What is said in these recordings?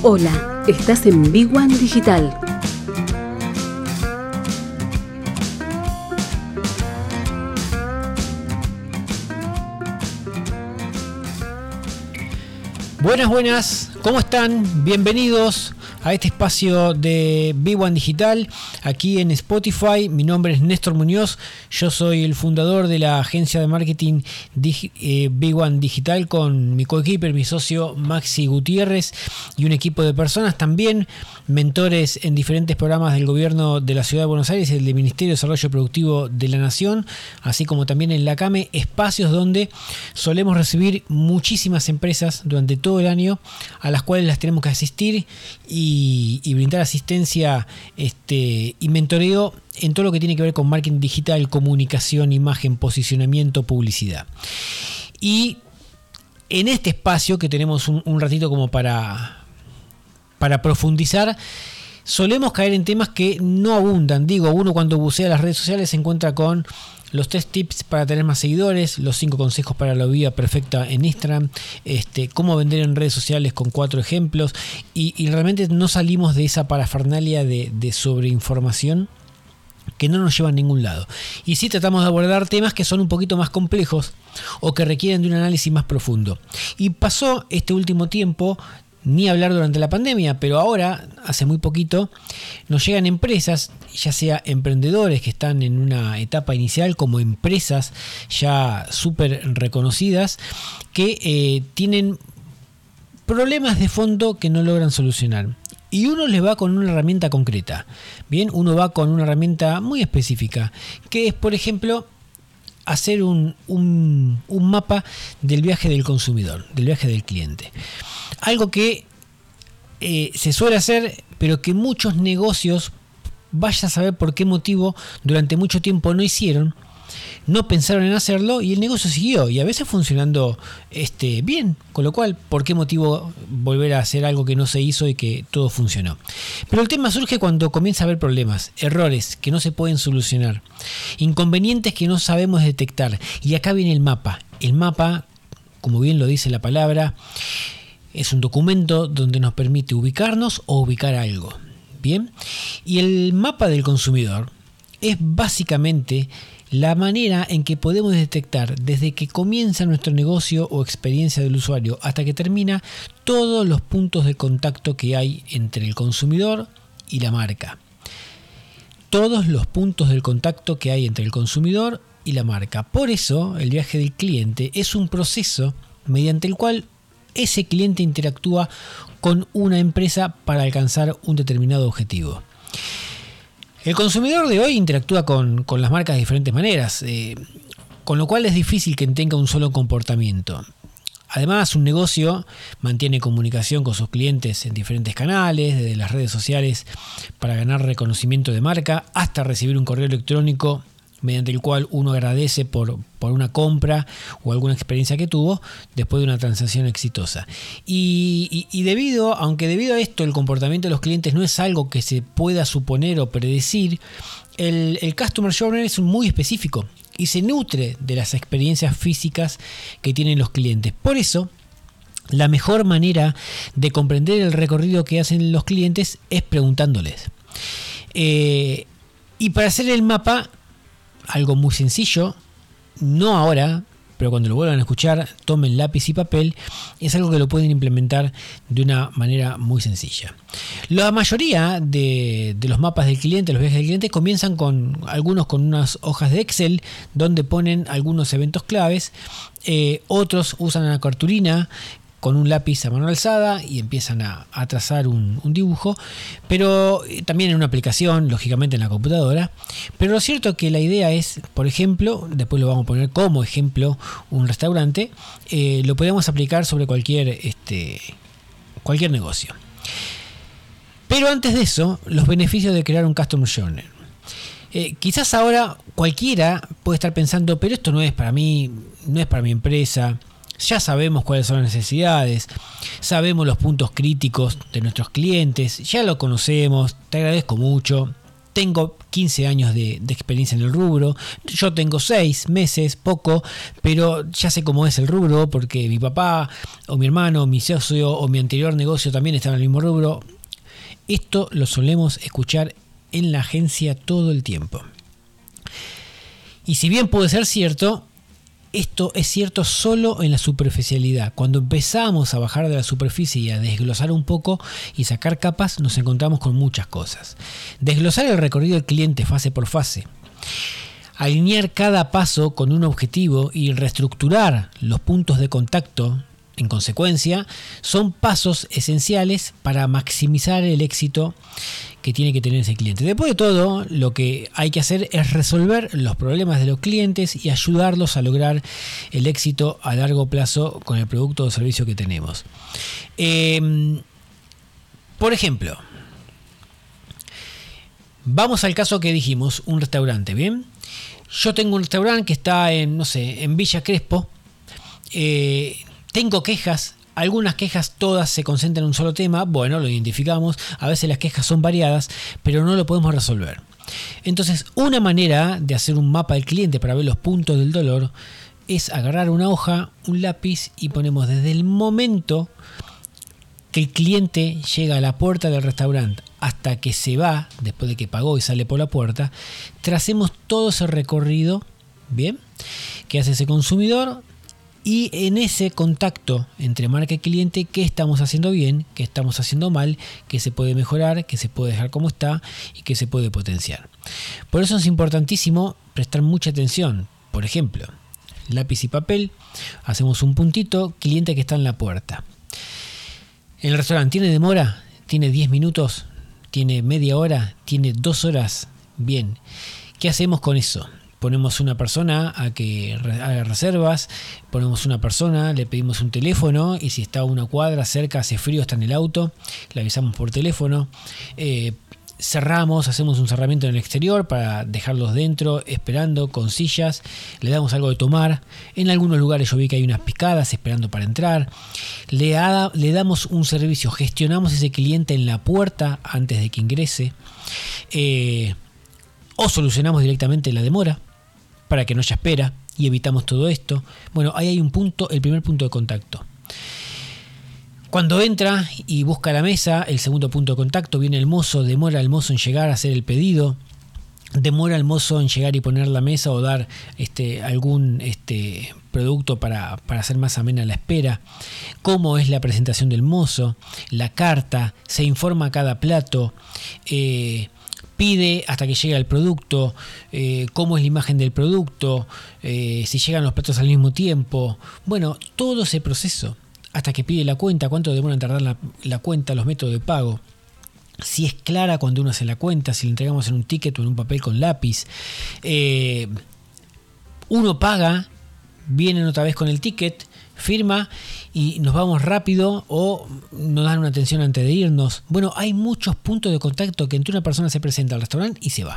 Hola, estás en Big One Digital. Buenas, buenas, ¿cómo están? Bienvenidos a este espacio de Big One Digital aquí en Spotify. Mi nombre es Néstor Muñoz, yo soy el fundador de la agencia de marketing eh, Big One Digital con mi coequiper, mi socio Maxi Gutiérrez y un equipo de personas también, mentores en diferentes programas del gobierno de la Ciudad de Buenos Aires el del Ministerio de Desarrollo Productivo de la Nación, así como también en la CAME, espacios donde solemos recibir muchísimas empresas durante todo el año a las cuales las tenemos que asistir y, y brindar asistencia este, y mentoreo en todo lo que tiene que ver con marketing digital, comunicación, imagen, posicionamiento, publicidad. Y en este espacio que tenemos un, ratito como para, para profundizar, solemos caer en temas que no abundan. Digo, uno cuando bucea las redes sociales se encuentra con los tres tips para tener más seguidores, los cinco consejos para la vida perfecta en Instagram, este, cómo vender en redes sociales con cuatro ejemplos y, realmente no salimos de esa parafernalia de, de sobreinformación que no nos lleva a ningún lado. Y sí tratamos de abordar temas que son un poquito más complejos o que requieren de un análisis más profundo. Y pasó este último tiempo ni hablar durante la pandemia, pero ahora, hace muy poquito, nos llegan empresas, ya sea emprendedores que están en una etapa inicial, como empresas ya súper reconocidas, que eh, tienen problemas de fondo que no logran solucionar. Y uno les va con una herramienta concreta. Bien, uno va con una herramienta muy específica, que es, por ejemplo, hacer un, un, un mapa del viaje del consumidor, del viaje del cliente. Algo que eh, se suele hacer, pero que muchos negocios, vaya a saber por qué motivo, durante mucho tiempo no hicieron, no pensaron en hacerlo y el negocio siguió y a veces funcionando este, bien, con lo cual, ¿por qué motivo volver a hacer algo que no se hizo y que todo funcionó? Pero el tema surge cuando comienza a haber problemas, errores que no se pueden solucionar, inconvenientes que no sabemos detectar y acá viene el mapa. El mapa, como bien lo dice la palabra, es un documento donde nos permite ubicarnos o ubicar algo. Bien, y el mapa del consumidor es básicamente la manera en que podemos detectar desde que comienza nuestro negocio o experiencia del usuario hasta que termina todos los puntos de contacto que hay entre el consumidor y la marca. Todos los puntos del contacto que hay entre el consumidor y la marca. Por eso el viaje del cliente es un proceso mediante el cual ese cliente interactúa con una empresa para alcanzar un determinado objetivo. El consumidor de hoy interactúa con, las marcas de diferentes maneras, eh, con lo cual es difícil que tenga un solo comportamiento. Además, un negocio mantiene comunicación con sus clientes en diferentes canales, desde las redes sociales para ganar reconocimiento de marca hasta recibir un correo electrónico mediante el cual uno agradece por, por, una compra o alguna experiencia que tuvo después de una transacción exitosa. Y, debido, aunque debido a esto el comportamiento de los clientes no es algo que se pueda suponer o predecir, el, el Customer Journey es muy específico y se nutre de las experiencias físicas que tienen los clientes. Por eso, la mejor manera de comprender el recorrido que hacen los clientes es preguntándoles. Eh, y para hacer el mapa algo muy sencillo, no ahora, pero cuando lo vuelvan a escuchar, tomen lápiz y papel, es algo que lo pueden implementar de una manera muy sencilla. La mayoría de, los mapas del cliente, los viajes del cliente, comienzan con algunos con unas hojas de Excel donde ponen algunos eventos claves, eh, otros usan una cartulina con un lápiz a mano alzada y empiezan a, trazar un, dibujo, pero eh, también en una aplicación, lógicamente en la computadora. Pero lo cierto es que la idea es, por ejemplo, después lo vamos a poner como ejemplo un restaurante, eh, lo podemos aplicar sobre cualquier, este, cualquier negocio. Pero antes de eso, los beneficios de crear un Customer Journey. Eh, quizás ahora cualquiera puede estar pensando, pero esto no es para mí, no es para mi empresa, ya sabemos cuáles son las necesidades, sabemos los puntos críticos de nuestros clientes, ya lo conocemos, te agradezco mucho. tengo 15 años de, experiencia en el rubro, yo tengo 6 meses, poco, pero ya sé cómo es el rubro porque mi papá o mi hermano, mi socio o mi anterior negocio también estaba en el mismo rubro. Esto lo solemos escuchar en la agencia todo el tiempo. Y si bien puede ser cierto, esto es cierto solo en la superficialidad. Cuando empezamos a bajar de la superficie y a desglosar un poco y sacar capas, nos encontramos con muchas cosas. Desglosar el recorrido del cliente fase por fase. Alinear cada paso con un objetivo y reestructurar los puntos de contacto en consecuencia, son pasos esenciales para maximizar el éxito que tiene que tener ese cliente. Después de todo, lo que hay que hacer es resolver los problemas de los clientes y ayudarlos a lograr el éxito a largo plazo con el producto o servicio que tenemos. Em, por ejemplo, vamos al caso que dijimos, un restaurante, ¿bien? Yo tengo un restaurante que está en, no sé, en Villa Crespo. Eh, tengo quejas algunas quejas todas se concentran en un solo tema, bueno, lo identificamos, a veces las quejas son variadas, pero no lo podemos resolver. Entonces, una manera de hacer un mapa del cliente para ver los puntos del dolor es agarrar una hoja, un lápiz y ponemos desde el momento que el cliente llega a la puerta del restaurante hasta que se va, después de que pagó y sale por la puerta, tracemos todo ese recorrido, ¿bien? Que hace ese consumidor y en ese contacto entre marca y cliente, qué estamos haciendo bien, qué estamos haciendo mal, qué se puede mejorar, qué se puede dejar como está y qué se puede potenciar. Por eso es importantísimo prestar mucha atención. Por ejemplo, lápiz y papel, hacemos un puntito, cliente que está en la puerta. El restaurante tiene demora, tiene 10 minutos, tiene media hora, tiene 2 horas. Bien, ¿qué hacemos con eso? Ponemos una persona a que haga reservas, ponemos una persona, le pedimos un teléfono y si está a una cuadra cerca, hace frío, está en el auto, le avisamos por teléfono. Eh, cerramos, hacemos un cerramiento en el exterior para dejarlos dentro, esperando con sillas, le damos algo de tomar. En algunos lugares yo vi que hay unas picadas esperando para entrar. Le, damos un servicio, gestionamos ese cliente en la puerta antes de que ingrese. Eh, o solucionamos directamente la demora para que no haya espera y evitamos todo esto. Bueno, ahí hay un punto, el primer punto de contacto. Cuando entra y busca la mesa, el segundo punto de contacto, viene el mozo, demora el mozo en llegar a hacer el pedido, demora el mozo en llegar y poner la mesa o dar este, algún este, producto para, hacer más amena la espera, cómo es la presentación del mozo, la carta, se informa cada plato, eh, pide hasta que llega el producto, eh, cómo es la imagen del producto, eh, si llegan los platos al mismo tiempo. Bueno, todo ese proceso, hasta que pide la cuenta, cuánto demora en tardar la, cuenta, los métodos de pago. Si es clara cuando uno hace la cuenta, si le entregamos en un ticket o en un papel con lápiz. Eh, uno paga, vienen otra vez con el ticket, firma y nos vamos rápido o nos dan una atención antes de irnos. Bueno, hay muchos puntos de contacto que entre una persona se presenta al restaurante y se va.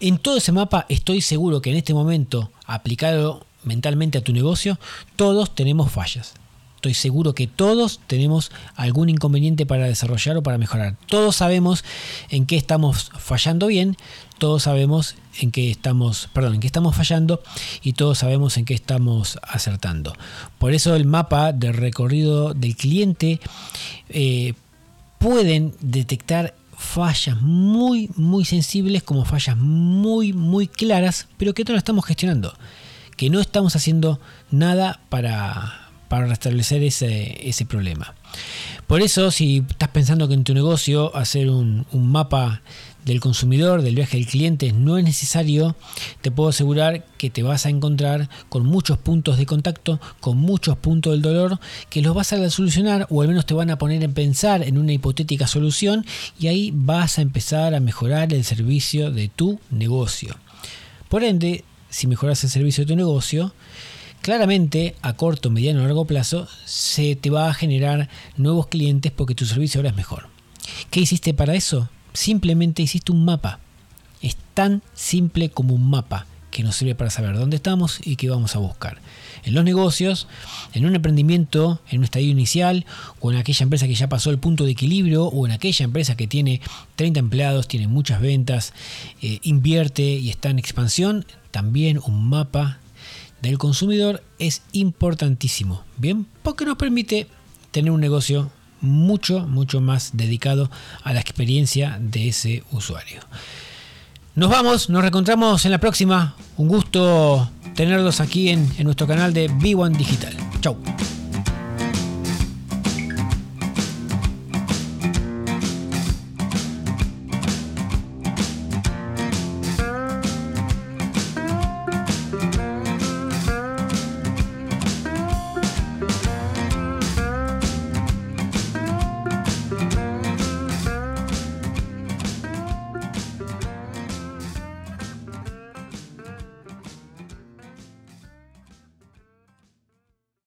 En todo ese mapa estoy seguro que en este momento, aplicado mentalmente a tu negocio, todos tenemos fallas. Estoy seguro que todos tenemos algún inconveniente para desarrollar o para mejorar. Todos sabemos en qué estamos fallando bien, todos sabemos en qué estamos, perdón, en qué estamos fallando y todos sabemos en qué estamos acertando. Por eso el mapa de recorrido del cliente eh, pueden detectar fallas muy muy sensibles como fallas muy muy claras, pero que no lo estamos gestionando, que no estamos haciendo nada para para restablecer ese, ese problema. Por eso, si estás pensando que en tu negocio hacer un, mapa del consumidor, del viaje del cliente, no es necesario, te puedo asegurar que te vas a encontrar con muchos puntos de contacto, con muchos puntos del dolor, que los vas a solucionar o al menos te van a poner en pensar en una hipotética solución y ahí vas a empezar a mejorar el servicio de tu negocio. Por ende, si mejoras el servicio de tu negocio, Claramente, a corto, mediano o largo plazo, se te va a generar nuevos clientes porque tu servicio ahora es mejor. ¿Qué hiciste para eso? Simplemente hiciste un mapa. Es tan simple como un mapa. que nos sirve para saber dónde estamos y qué vamos a buscar. En los negocios, en un emprendimiento, en un estadio inicial, o en aquella empresa que ya pasó el punto de equilibrio, o en aquella empresa que tiene 30 empleados, tiene muchas ventas, eh, invierte y está en expansión, también un mapa del consumidor es importantísimo. Bien, porque nos permite tener un negocio mucho, mucho más dedicado a la experiencia de ese usuario. Nos vamos, nos reencontramos en la próxima. Un gusto tenerlos aquí en, nuestro canal de B1 Digital. Chau.